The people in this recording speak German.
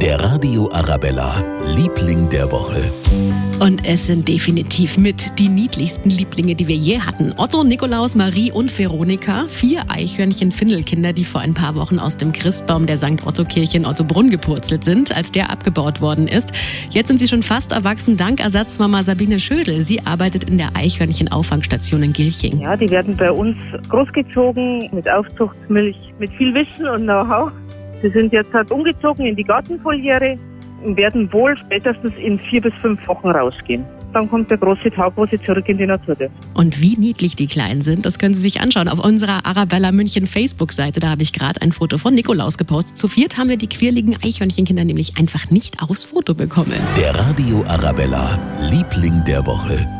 Der Radio Arabella, Liebling der Woche. Und es sind definitiv mit die niedlichsten Lieblinge, die wir je hatten. Otto, Nikolaus, Marie und Veronika. Vier Eichhörnchen-Findelkinder, die vor ein paar Wochen aus dem Christbaum der St. Otto-Kirche in Ottobrunn gepurzelt sind, als der abgebaut worden ist. Jetzt sind sie schon fast erwachsen, dank Ersatzmama Sabine Schödel. Sie arbeitet in der Eichhörnchen-Auffangstation in Gilching. Ja, die werden bei uns großgezogen mit Aufzuchtsmilch, mit viel Wissen und Know-how. Sie sind jetzt halt umgezogen in die Gartenfoliere und werden wohl spätestens in vier bis fünf Wochen rausgehen. Dann kommt der große Tag, wo sie zurück in die Natur dürfen. Und wie niedlich die Kleinen sind, das können Sie sich anschauen auf unserer Arabella München Facebook-Seite. Da habe ich gerade ein Foto von Nikolaus gepostet. Zu viert haben wir die quirligen Eichhörnchenkinder nämlich einfach nicht aufs Foto bekommen. Der Radio Arabella, Liebling der Woche.